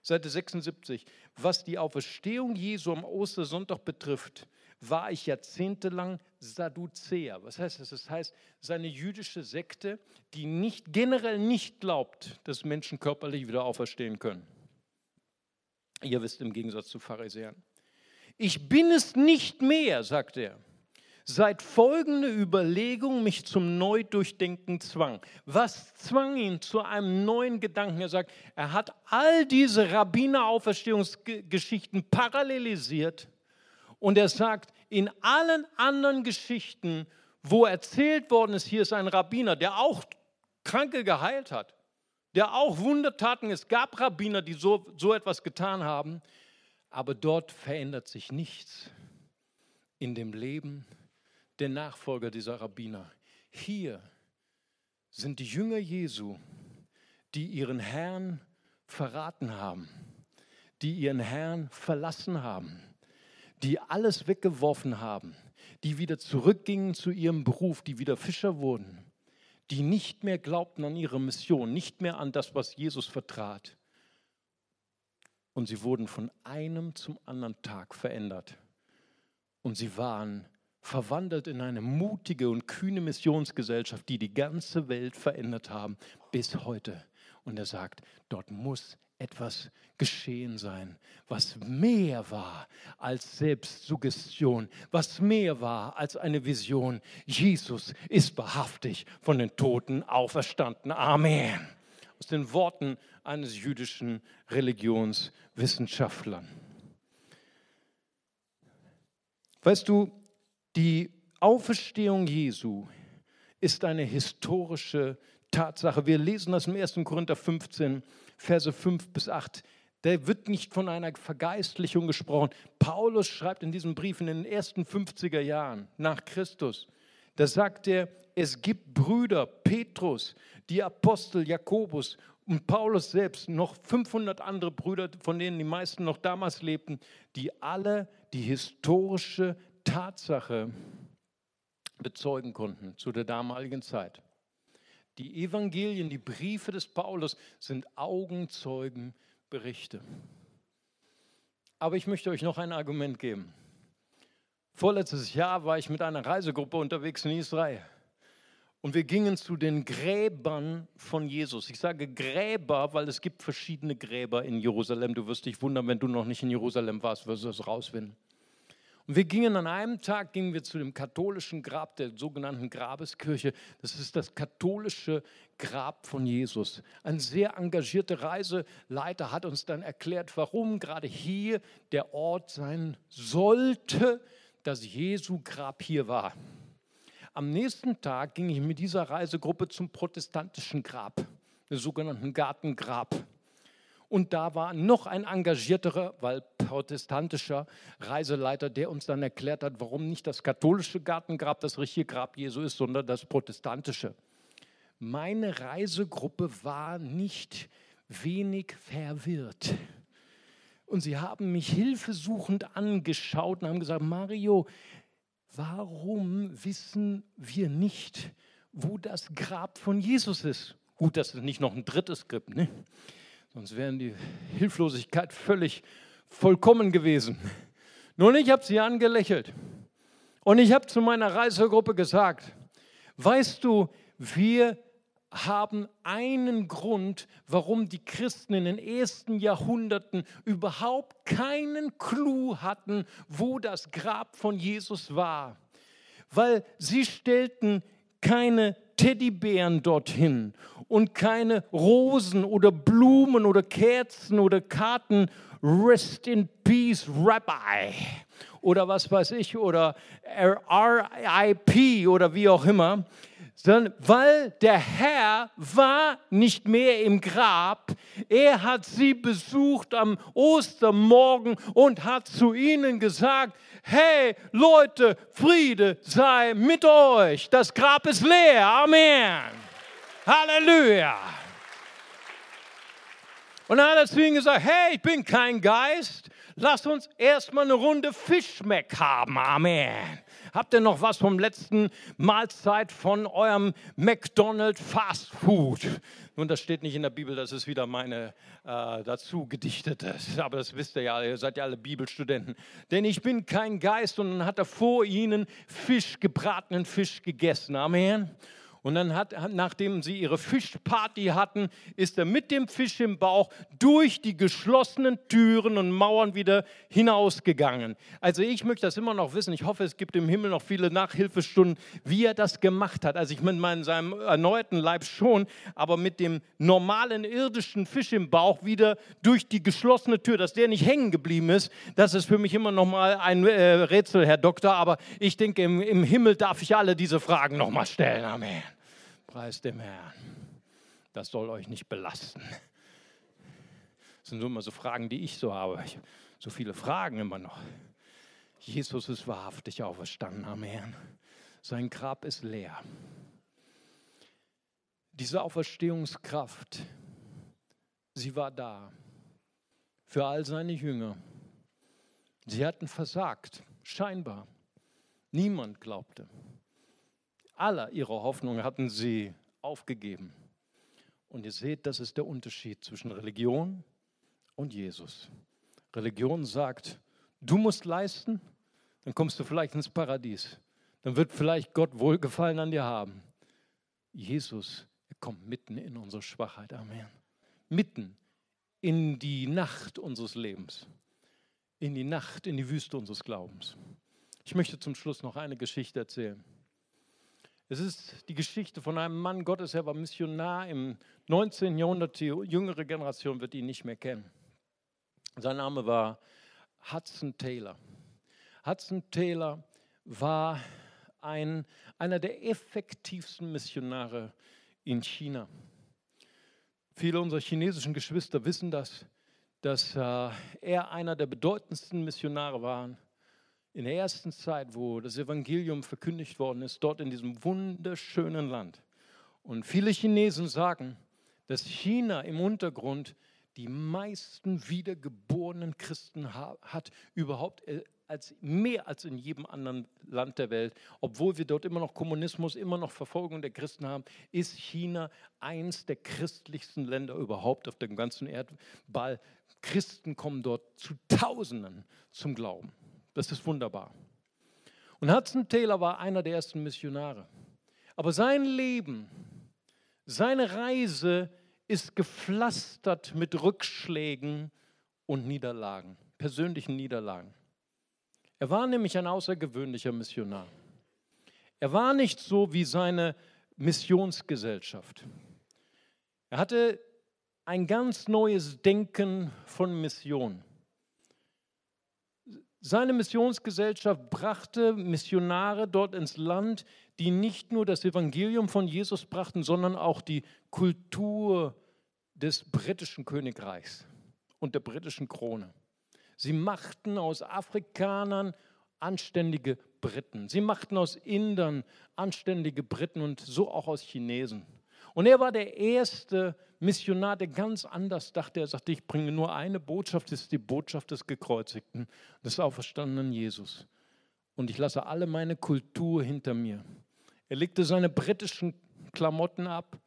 Seite 76. Was die Auferstehung Jesu am Ostersonntag betrifft, war ich jahrzehntelang Sadduzäer. Was heißt das? Das heißt, seine jüdische Sekte, die nicht, generell nicht glaubt, dass Menschen körperlich wieder auferstehen können. Ihr wisst im Gegensatz zu Pharisäern. Ich bin es nicht mehr, sagt er seit folgende Überlegung mich zum Neudurchdenken zwang. Was zwang ihn zu einem neuen Gedanken? Er sagt, er hat all diese Rabbiner-Auferstehungsgeschichten parallelisiert und er sagt, in allen anderen Geschichten, wo erzählt worden ist, hier ist ein Rabbiner, der auch Kranke geheilt hat, der auch Wundertaten, es gab Rabbiner, die so, so etwas getan haben, aber dort verändert sich nichts in dem Leben der Nachfolger dieser Rabbiner. Hier sind die Jünger Jesu, die ihren Herrn verraten haben, die ihren Herrn verlassen haben, die alles weggeworfen haben, die wieder zurückgingen zu ihrem Beruf, die wieder Fischer wurden, die nicht mehr glaubten an ihre Mission, nicht mehr an das, was Jesus vertrat. Und sie wurden von einem zum anderen Tag verändert. Und sie waren verwandelt in eine mutige und kühne Missionsgesellschaft, die die ganze Welt verändert haben bis heute. Und er sagt, dort muss etwas geschehen sein, was mehr war als Selbstsuggestion, was mehr war als eine Vision. Jesus ist wahrhaftig von den Toten auferstanden. Amen. Aus den Worten eines jüdischen Religionswissenschaftlers. Weißt du, die Auferstehung Jesu ist eine historische Tatsache. Wir lesen das im 1. Korinther 15, Verse 5 bis 8. Da wird nicht von einer Vergeistlichung gesprochen. Paulus schreibt in diesem Brief in den ersten 50er Jahren nach Christus, da sagt er, es gibt Brüder, Petrus, die Apostel Jakobus und Paulus selbst, noch 500 andere Brüder, von denen die meisten noch damals lebten, die alle die historische Tatsache bezeugen konnten zu der damaligen Zeit. Die Evangelien, die Briefe des Paulus sind Augenzeugenberichte. Aber ich möchte euch noch ein Argument geben. Vorletztes Jahr war ich mit einer Reisegruppe unterwegs in Israel. Und wir gingen zu den Gräbern von Jesus. Ich sage Gräber, weil es gibt verschiedene Gräber in Jerusalem. Du wirst dich wundern, wenn du noch nicht in Jerusalem warst, wirst du es rausfinden. Und wir gingen an einem Tag gingen wir zu dem katholischen Grab der sogenannten Grabeskirche. Das ist das katholische Grab von Jesus. Ein sehr engagierter Reiseleiter hat uns dann erklärt, warum gerade hier der Ort sein sollte, dass Jesu Grab hier war. Am nächsten Tag ging ich mit dieser Reisegruppe zum protestantischen Grab, dem sogenannten Gartengrab. Und da war noch ein engagierterer, weil protestantischer Reiseleiter, der uns dann erklärt hat, warum nicht das katholische Gartengrab das richtige Grab Jesu ist, sondern das protestantische. Meine Reisegruppe war nicht wenig verwirrt. Und sie haben mich hilfesuchend angeschaut und haben gesagt, Mario, warum wissen wir nicht, wo das Grab von Jesus ist. Gut, dass es nicht noch ein drittes gibt, ne? Sonst wäre die Hilflosigkeit völlig vollkommen gewesen. Nun, ich habe sie angelächelt und ich habe zu meiner Reisegruppe gesagt, weißt du, wir haben einen Grund, warum die Christen in den ersten Jahrhunderten überhaupt keinen Clou hatten, wo das Grab von Jesus war. Weil sie stellten keine Teddybären dorthin und keine Rosen oder Blumen oder Kerzen oder Karten. Rest in Peace, Rabbi. Oder was weiß ich, oder RIP oder wie auch immer sondern weil der Herr war nicht mehr im Grab, er hat sie besucht am Ostermorgen und hat zu ihnen gesagt, hey Leute, Friede sei mit euch, das Grab ist leer, Amen. Halleluja. Und dann hat er zu ihnen gesagt, hey, ich bin kein Geist, lass uns erstmal eine Runde Fischmeck haben, Amen. Habt ihr noch was vom letzten Mahlzeit von eurem McDonald's Fast Food? Nun, das steht nicht in der Bibel, das ist wieder meine äh, dazu gedichtetes. Aber das wisst ihr ja, ihr seid ja alle Bibelstudenten. Denn ich bin kein Geist und dann hat er vor ihnen Fisch, gebratenen Fisch gegessen. Amen. Und dann hat, nachdem sie ihre Fischparty hatten, ist er mit dem Fisch im Bauch durch die geschlossenen Türen und Mauern wieder hinausgegangen. Also ich möchte das immer noch wissen. Ich hoffe, es gibt im Himmel noch viele Nachhilfestunden, wie er das gemacht hat. Also ich mit meinem, seinem erneuten Leib schon, aber mit dem normalen irdischen Fisch im Bauch wieder durch die geschlossene Tür, dass der nicht hängen geblieben ist, das ist für mich immer noch mal ein äh, Rätsel, Herr Doktor. Aber ich denke, im, im Himmel darf ich alle diese Fragen noch mal stellen. Amen. Preis dem Herrn. Das soll euch nicht belasten. Das sind immer so Fragen, die ich so habe. Ich habe so viele Fragen immer noch. Jesus ist wahrhaftig auferstanden am Herrn. Sein Grab ist leer. Diese Auferstehungskraft, sie war da für all seine Jünger. Sie hatten versagt, scheinbar. Niemand glaubte aller ihrer Hoffnung hatten sie aufgegeben. Und ihr seht, das ist der Unterschied zwischen Religion und Jesus. Religion sagt, du musst leisten, dann kommst du vielleicht ins Paradies. Dann wird vielleicht Gott Wohlgefallen an dir haben. Jesus, er kommt mitten in unsere Schwachheit. Amen. Mitten in die Nacht unseres Lebens. In die Nacht, in die Wüste unseres Glaubens. Ich möchte zum Schluss noch eine Geschichte erzählen. Es ist die Geschichte von einem Mann Gottes, er war Missionar im 19. Jahrhundert. Die jüngere Generation wird ihn nicht mehr kennen. Sein Name war Hudson Taylor. Hudson Taylor war ein, einer der effektivsten Missionare in China. Viele unserer chinesischen Geschwister wissen das, dass äh, er einer der bedeutendsten Missionare war in der ersten Zeit, wo das Evangelium verkündigt worden ist, dort in diesem wunderschönen Land. Und viele Chinesen sagen, dass China im Untergrund die meisten wiedergeborenen Christen hat, überhaupt äh, als mehr als in jedem anderen Land der Welt. Obwohl wir dort immer noch Kommunismus, immer noch Verfolgung der Christen haben, ist China eins der christlichsten Länder überhaupt auf dem ganzen Erdball. Christen kommen dort zu Tausenden zum Glauben. Das ist wunderbar. Und Hudson Taylor war einer der ersten Missionare. Aber sein Leben, seine Reise ist gepflastert mit Rückschlägen und Niederlagen, persönlichen Niederlagen. Er war nämlich ein außergewöhnlicher Missionar. Er war nicht so wie seine Missionsgesellschaft. Er hatte ein ganz neues Denken von Mission. Seine Missionsgesellschaft brachte Missionare dort ins Land, die nicht nur das Evangelium von Jesus brachten, sondern auch die Kultur des britischen Königreichs und der britischen Krone. Sie machten aus Afrikanern anständige Briten. Sie machten aus Indern anständige Briten und so auch aus Chinesen. Und er war der erste Missionar, der ganz anders dachte. Er sagte, ich bringe nur eine Botschaft, das ist die Botschaft des Gekreuzigten, des auferstandenen Jesus. Und ich lasse alle meine Kultur hinter mir. Er legte seine britischen Klamotten ab.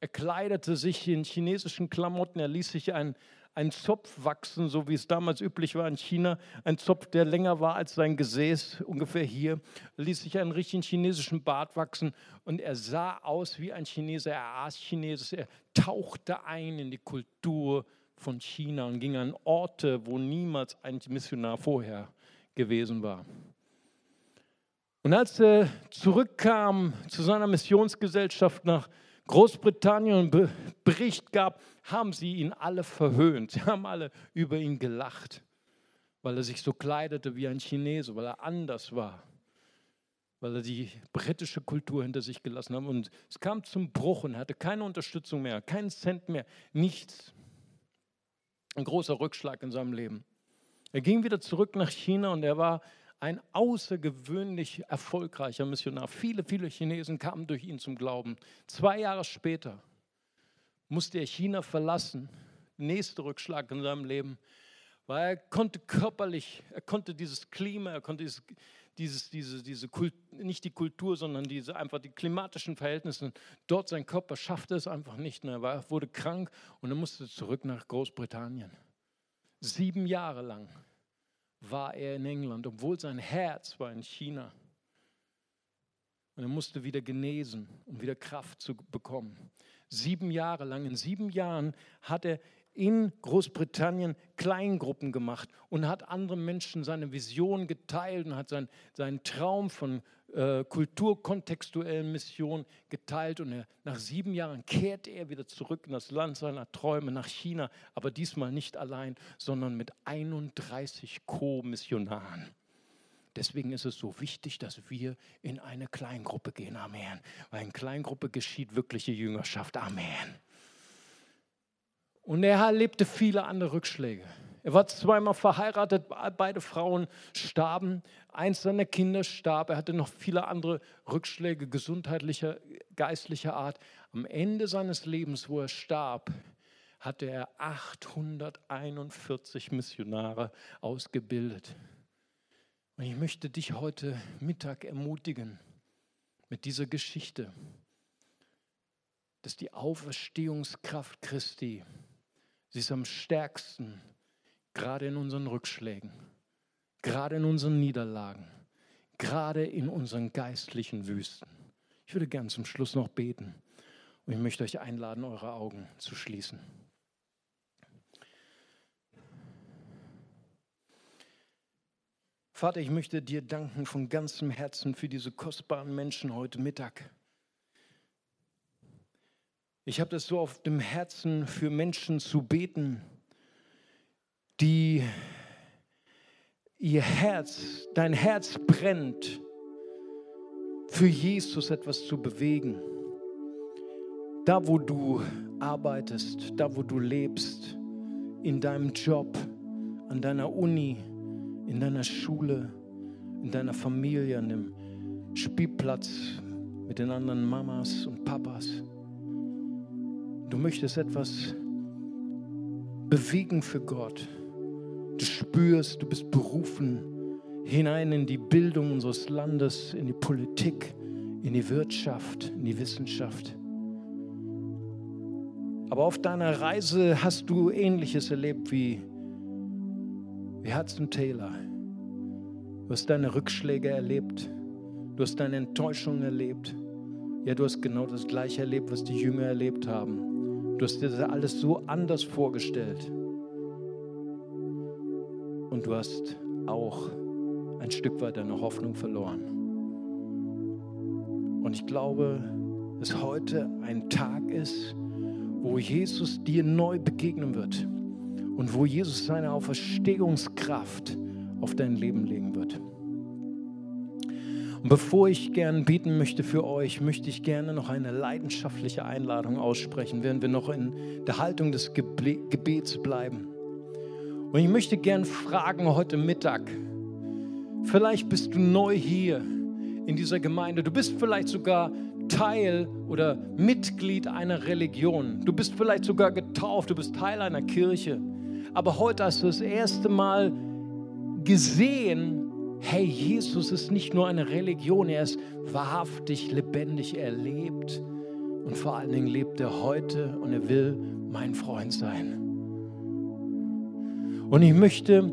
Er kleidete sich in chinesischen Klamotten. Er ließ sich ein, einen Zopf wachsen, so wie es damals üblich war in China. Ein Zopf, der länger war als sein Gesäß, ungefähr hier. Er ließ sich einen richtigen chinesischen Bart wachsen und er sah aus wie ein Chinese. Er aß Chinesisch. Er tauchte ein in die Kultur von China und ging an Orte, wo niemals ein Missionar vorher gewesen war. Und als er zurückkam zu seiner Missionsgesellschaft nach Großbritannien Bericht gab, haben sie ihn alle verhöhnt. Sie haben alle über ihn gelacht, weil er sich so kleidete wie ein Chinese, weil er anders war, weil er die britische Kultur hinter sich gelassen hat. Und es kam zum Bruch und er hatte keine Unterstützung mehr, keinen Cent mehr, nichts. Ein großer Rückschlag in seinem Leben. Er ging wieder zurück nach China und er war ein außergewöhnlich erfolgreicher Missionar. Viele, viele Chinesen kamen durch ihn zum Glauben. Zwei Jahre später musste er China verlassen. Nächster Rückschlag in seinem Leben, weil er konnte körperlich, er konnte dieses Klima, er konnte dieses, dieses, diese, diese Kult, nicht die Kultur, sondern diese einfach die klimatischen Verhältnisse. Dort sein Körper schaffte es einfach nicht mehr. Er wurde krank und er musste zurück nach Großbritannien. Sieben Jahre lang war er in England, obwohl sein Herz war in China. Und er musste wieder genesen, um wieder Kraft zu bekommen. Sieben Jahre lang, in sieben Jahren hat er in Großbritannien Kleingruppen gemacht und hat anderen Menschen seine Vision geteilt und hat sein, seinen Traum von äh, kulturkontextuellen Mission geteilt. Und er, nach sieben Jahren kehrte er wieder zurück in das Land seiner Träume, nach China, aber diesmal nicht allein, sondern mit 31 Co-Missionaren. Deswegen ist es so wichtig, dass wir in eine Kleingruppe gehen. Amen. Weil in Kleingruppe geschieht wirkliche Jüngerschaft. Amen. Und er erlebte viele andere Rückschläge. Er war zweimal verheiratet, beide Frauen starben, eins seiner Kinder starb, er hatte noch viele andere Rückschläge gesundheitlicher, geistlicher Art. Am Ende seines Lebens, wo er starb, hatte er 841 Missionare ausgebildet. Und ich möchte dich heute Mittag ermutigen mit dieser Geschichte, dass die Auferstehungskraft Christi, sie ist am stärksten, gerade in unseren Rückschlägen, gerade in unseren Niederlagen, gerade in unseren geistlichen Wüsten. Ich würde gern zum Schluss noch beten und ich möchte euch einladen, eure Augen zu schließen. Vater, ich möchte dir danken von ganzem Herzen für diese kostbaren Menschen heute Mittag. Ich habe das so auf dem Herzen, für Menschen zu beten, die ihr Herz, dein Herz brennt, für Jesus etwas zu bewegen. Da, wo du arbeitest, da, wo du lebst, in deinem Job, an deiner Uni, in deiner Schule, in deiner Familie, an dem Spielplatz mit den anderen Mamas und Papas. Du möchtest etwas bewegen für Gott. Du spürst, du bist berufen hinein in die Bildung unseres Landes, in die Politik, in die Wirtschaft, in die Wissenschaft. Aber auf deiner Reise hast du Ähnliches erlebt wie wie Hudson Taylor. Du hast deine Rückschläge erlebt. Du hast deine Enttäuschung erlebt. Ja, du hast genau das Gleiche erlebt, was die Jünger erlebt haben. Du hast dir das alles so anders vorgestellt. Und du hast auch ein Stück weit deine Hoffnung verloren. Und ich glaube, dass heute ein Tag ist, wo Jesus dir neu begegnen wird und wo Jesus seine Auferstehungskraft auf dein Leben legen wird. Und bevor ich gern beten möchte für euch, möchte ich gerne noch eine leidenschaftliche Einladung aussprechen, während wir noch in der Haltung des Gebets bleiben. Und ich möchte gern fragen heute Mittag, vielleicht bist du neu hier in dieser Gemeinde, du bist vielleicht sogar Teil oder Mitglied einer Religion, du bist vielleicht sogar getauft, du bist Teil einer Kirche aber heute hast du das erste Mal gesehen, hey, Jesus ist nicht nur eine Religion, er ist wahrhaftig, lebendig, er lebt. Und vor allen Dingen lebt er heute und er will mein Freund sein. Und ich möchte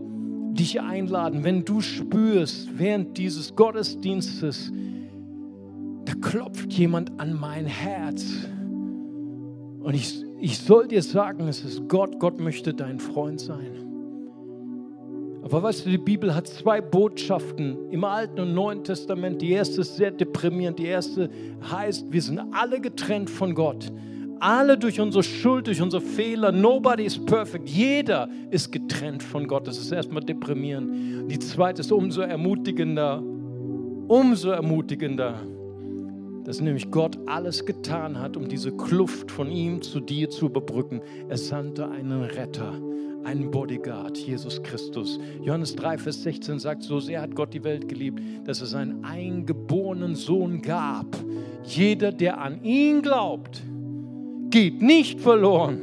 dich einladen, wenn du spürst, während dieses Gottesdienstes, da klopft jemand an mein Herz. Und ich, ich soll dir sagen, es ist Gott, Gott möchte dein Freund sein. Aber weißt du, die Bibel hat zwei Botschaften im Alten und Neuen Testament. Die erste ist sehr deprimierend. Die erste heißt, wir sind alle getrennt von Gott. Alle durch unsere Schuld, durch unsere Fehler. Nobody is perfect. Jeder ist getrennt von Gott. Das ist erstmal deprimierend. Die zweite ist umso ermutigender. Umso ermutigender, dass nämlich Gott alles getan hat, um diese Kluft von ihm zu dir zu überbrücken. Er sandte einen Retter einen Bodyguard, Jesus Christus. Johannes 3, Vers 16 sagt, so sehr hat Gott die Welt geliebt, dass es seinen eingeborenen Sohn gab. Jeder, der an ihn glaubt, geht nicht verloren,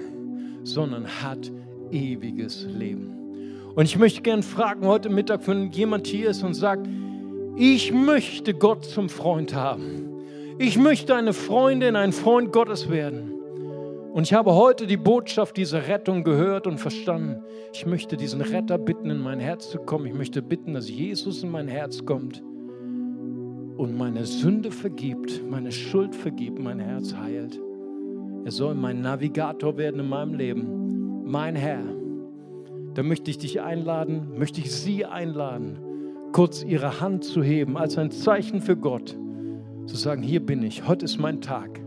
sondern hat ewiges Leben. Und ich möchte gerne fragen heute Mittag, wenn jemand hier ist und sagt, ich möchte Gott zum Freund haben. Ich möchte eine Freundin, ein Freund Gottes werden. Und ich habe heute die Botschaft dieser Rettung gehört und verstanden. Ich möchte diesen Retter bitten, in mein Herz zu kommen. Ich möchte bitten, dass Jesus in mein Herz kommt und meine Sünde vergibt, meine Schuld vergibt, mein Herz heilt. Er soll mein Navigator werden in meinem Leben, mein Herr. Da möchte ich dich einladen, möchte ich Sie einladen, kurz Ihre Hand zu heben als ein Zeichen für Gott, zu sagen, hier bin ich, heute ist mein Tag.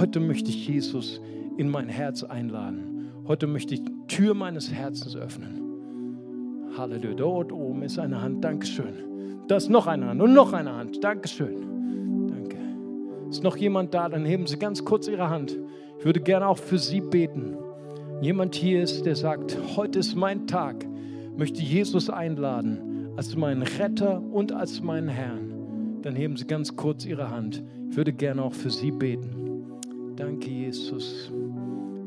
Heute möchte ich Jesus in mein Herz einladen. Heute möchte ich die Tür meines Herzens öffnen. Halleluja. Dort oben ist eine Hand. Dankeschön. Da ist noch eine Hand und noch eine Hand. Dankeschön. Danke. Ist noch jemand da? Dann heben Sie ganz kurz Ihre Hand. Ich würde gerne auch für Sie beten. Jemand hier ist, der sagt, heute ist mein Tag. Möchte Jesus einladen als meinen Retter und als meinen Herrn. Dann heben Sie ganz kurz Ihre Hand. Ich würde gerne auch für Sie beten. Danke, Jesus.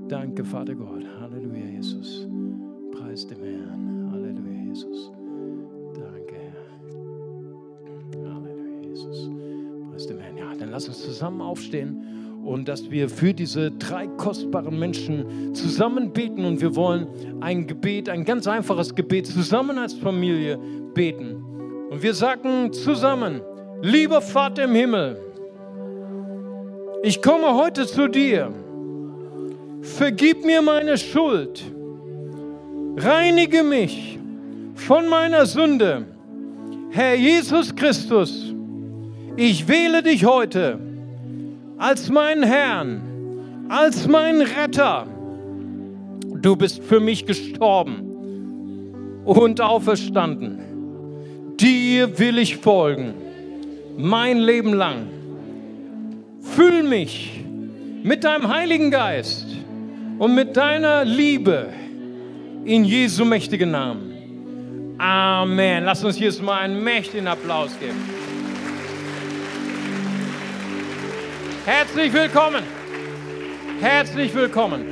Danke, Vater Gott. Halleluja, Jesus. Preis dem Herrn. Halleluja, Jesus. Danke, Herr. Halleluja, Jesus. Preis dem Herrn. Ja, dann lass uns zusammen aufstehen und dass wir für diese drei kostbaren Menschen zusammen beten und wir wollen ein Gebet, ein ganz einfaches Gebet zusammen als Familie beten. Und wir sagen zusammen, lieber Vater im Himmel, ich komme heute zu dir. Vergib mir meine Schuld. Reinige mich von meiner Sünde. Herr Jesus Christus, ich wähle dich heute als meinen Herrn, als meinen Retter. Du bist für mich gestorben und auferstanden. Dir will ich folgen, mein Leben lang. Füll mich mit deinem Heiligen Geist und mit deiner Liebe in Jesu mächtigen Namen. Amen. Lass uns jetzt mal einen mächtigen Applaus geben. Herzlich willkommen. Herzlich willkommen.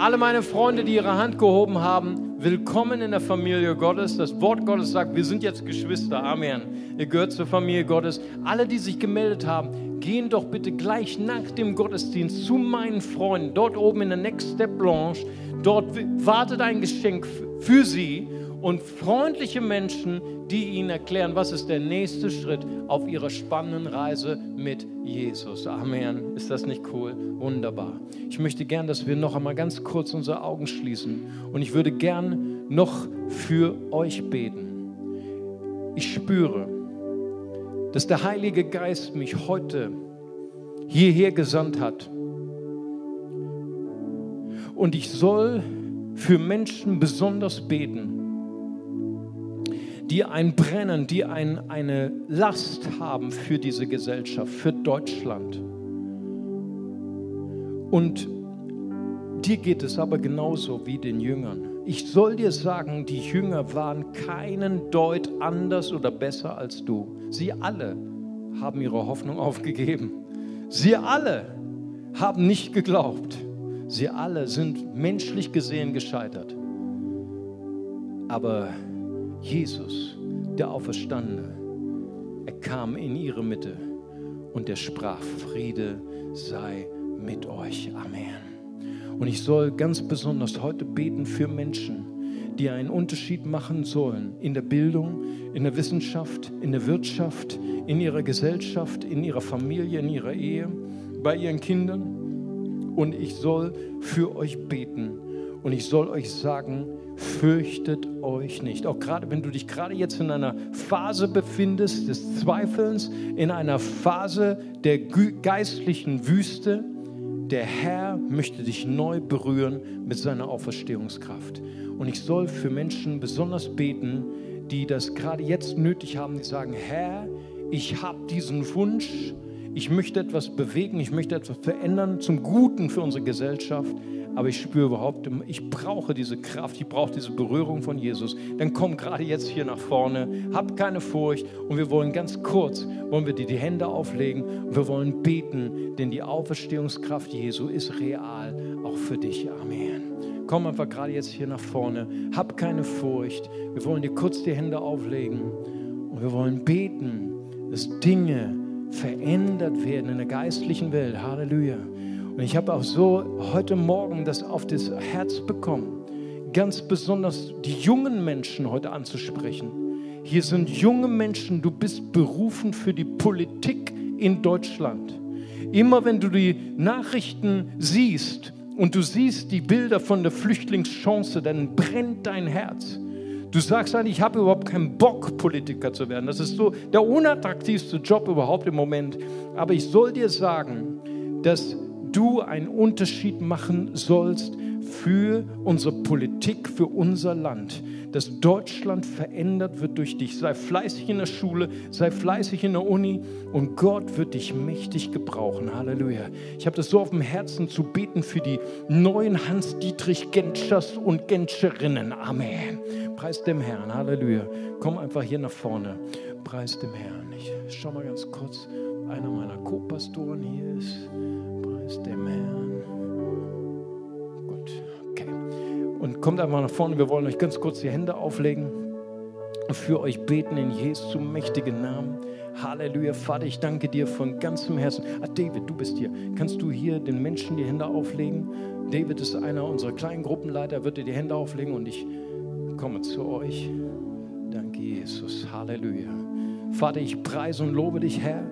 Alle meine Freunde, die ihre Hand gehoben haben, willkommen in der Familie Gottes. Das Wort Gottes sagt, wir sind jetzt Geschwister. Amen. Ihr gehört zur Familie Gottes. Alle, die sich gemeldet haben, gehen doch bitte gleich nach dem Gottesdienst zu meinen Freunden, dort oben in der Next Step Lounge. Dort wartet ein Geschenk für sie und freundliche Menschen, die ihnen erklären, was ist der nächste Schritt auf ihrer spannenden Reise mit Jesus. Amen. Ist das nicht cool? Wunderbar. Ich möchte gern, dass wir noch einmal ganz kurz unsere Augen schließen und ich würde gern noch für euch beten. Ich spüre, dass der Heilige Geist mich heute hierher gesandt hat. Und ich soll für Menschen besonders beten, die ein Brennen, die ein, eine Last haben für diese Gesellschaft, für Deutschland. Und dir geht es aber genauso wie den Jüngern. Ich soll dir sagen, die Jünger waren keinen Deut anders oder besser als du. Sie alle haben ihre Hoffnung aufgegeben. Sie alle haben nicht geglaubt. Sie alle sind menschlich gesehen gescheitert. Aber Jesus, der Auferstandene, er kam in ihre Mitte und er sprach, Friede sei mit euch. Amen. Und ich soll ganz besonders heute beten für Menschen, die einen Unterschied machen sollen in der Bildung, in der Wissenschaft, in der Wirtschaft, in ihrer Gesellschaft, in ihrer Familie, in ihrer Ehe, bei ihren Kindern. Und ich soll für euch beten und ich soll euch sagen, fürchtet euch nicht. Auch gerade wenn du dich gerade jetzt in einer Phase befindest des Zweifelns, in einer Phase der geistlichen Wüste, der Herr möchte dich neu berühren mit seiner Auferstehungskraft. Und ich soll für Menschen besonders beten, die das gerade jetzt nötig haben, die sagen, Herr, ich habe diesen Wunsch, ich möchte etwas bewegen, ich möchte etwas verändern zum Guten für unsere Gesellschaft aber ich spüre überhaupt, ich brauche diese Kraft, ich brauche diese Berührung von Jesus. Dann komm gerade jetzt hier nach vorne, hab keine Furcht und wir wollen ganz kurz, wollen wir dir die Hände auflegen und wir wollen beten, denn die Auferstehungskraft Jesu ist real, auch für dich. Amen. Komm einfach gerade jetzt hier nach vorne, hab keine Furcht. Wir wollen dir kurz die Hände auflegen und wir wollen beten, dass Dinge verändert werden in der geistlichen Welt. Halleluja. Und ich habe auch so heute Morgen das auf das Herz bekommen, ganz besonders die jungen Menschen heute anzusprechen. Hier sind junge Menschen, du bist berufen für die Politik in Deutschland. Immer wenn du die Nachrichten siehst und du siehst die Bilder von der Flüchtlingschance, dann brennt dein Herz. Du sagst eigentlich, ich habe überhaupt keinen Bock, Politiker zu werden. Das ist so der unattraktivste Job überhaupt im Moment. Aber ich soll dir sagen, dass du einen Unterschied machen sollst für unsere Politik, für unser Land. Dass Deutschland verändert wird durch dich. Sei fleißig in der Schule, sei fleißig in der Uni und Gott wird dich mächtig gebrauchen. Halleluja. Ich habe das so auf dem Herzen zu beten für die neuen Hans-Dietrich Genschers und Genscherinnen. Amen. Preis dem Herrn. Halleluja. Komm einfach hier nach vorne. Preis dem Herrn. Ich schau mal ganz kurz, einer meiner Co-Pastoren hier ist. Preis dem Herrn. Und kommt einfach nach vorne. Wir wollen euch ganz kurz die Hände auflegen und für euch beten in Jesu mächtigen Namen. Halleluja, Vater, ich danke dir von ganzem Herzen. Ah, David, du bist hier. Kannst du hier den Menschen die Hände auflegen? David ist einer unserer kleinen Gruppenleiter, er wird dir die Hände auflegen und ich komme zu euch. Danke, Jesus. Halleluja. Vater, ich preise und lobe dich, Herr,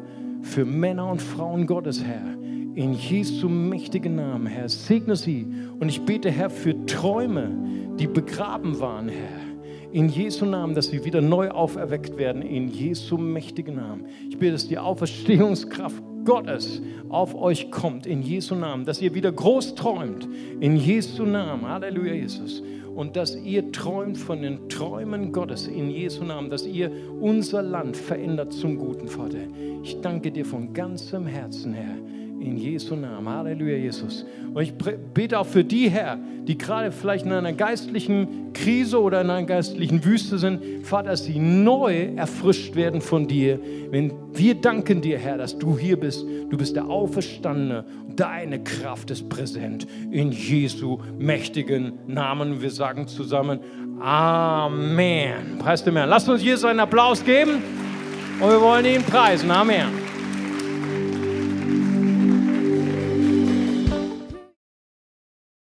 für Männer und Frauen Gottes, Herr, in Jesu mächtigen Namen, Herr, segne sie. Und ich bete, Herr, für Träume, die begraben waren, Herr. In Jesu Namen, dass sie wieder neu auferweckt werden. In Jesu mächtigen Namen. Ich bete, dass die Auferstehungskraft Gottes auf euch kommt. In Jesu Namen. Dass ihr wieder groß träumt. In Jesu Namen. Halleluja, Jesus und dass ihr träumt von den Träumen Gottes in Jesu Namen, dass ihr unser Land verändert zum Guten, Vater. Ich danke dir von ganzem Herzen, Herr. In Jesu Namen. Halleluja, Jesus. Und ich bete auch für die, Herr, die gerade vielleicht in einer geistlichen Krise oder in einer geistlichen Wüste sind. Vater, dass sie neu erfrischt werden von dir. Wenn wir danken dir, Herr, dass du hier bist. Du bist der Auferstandene. Deine Kraft ist präsent. In Jesu mächtigen Namen. Wir sagen zusammen Amen. Preis dem Herrn. Lasst uns Jesus einen Applaus geben und wir wollen ihn preisen. Amen.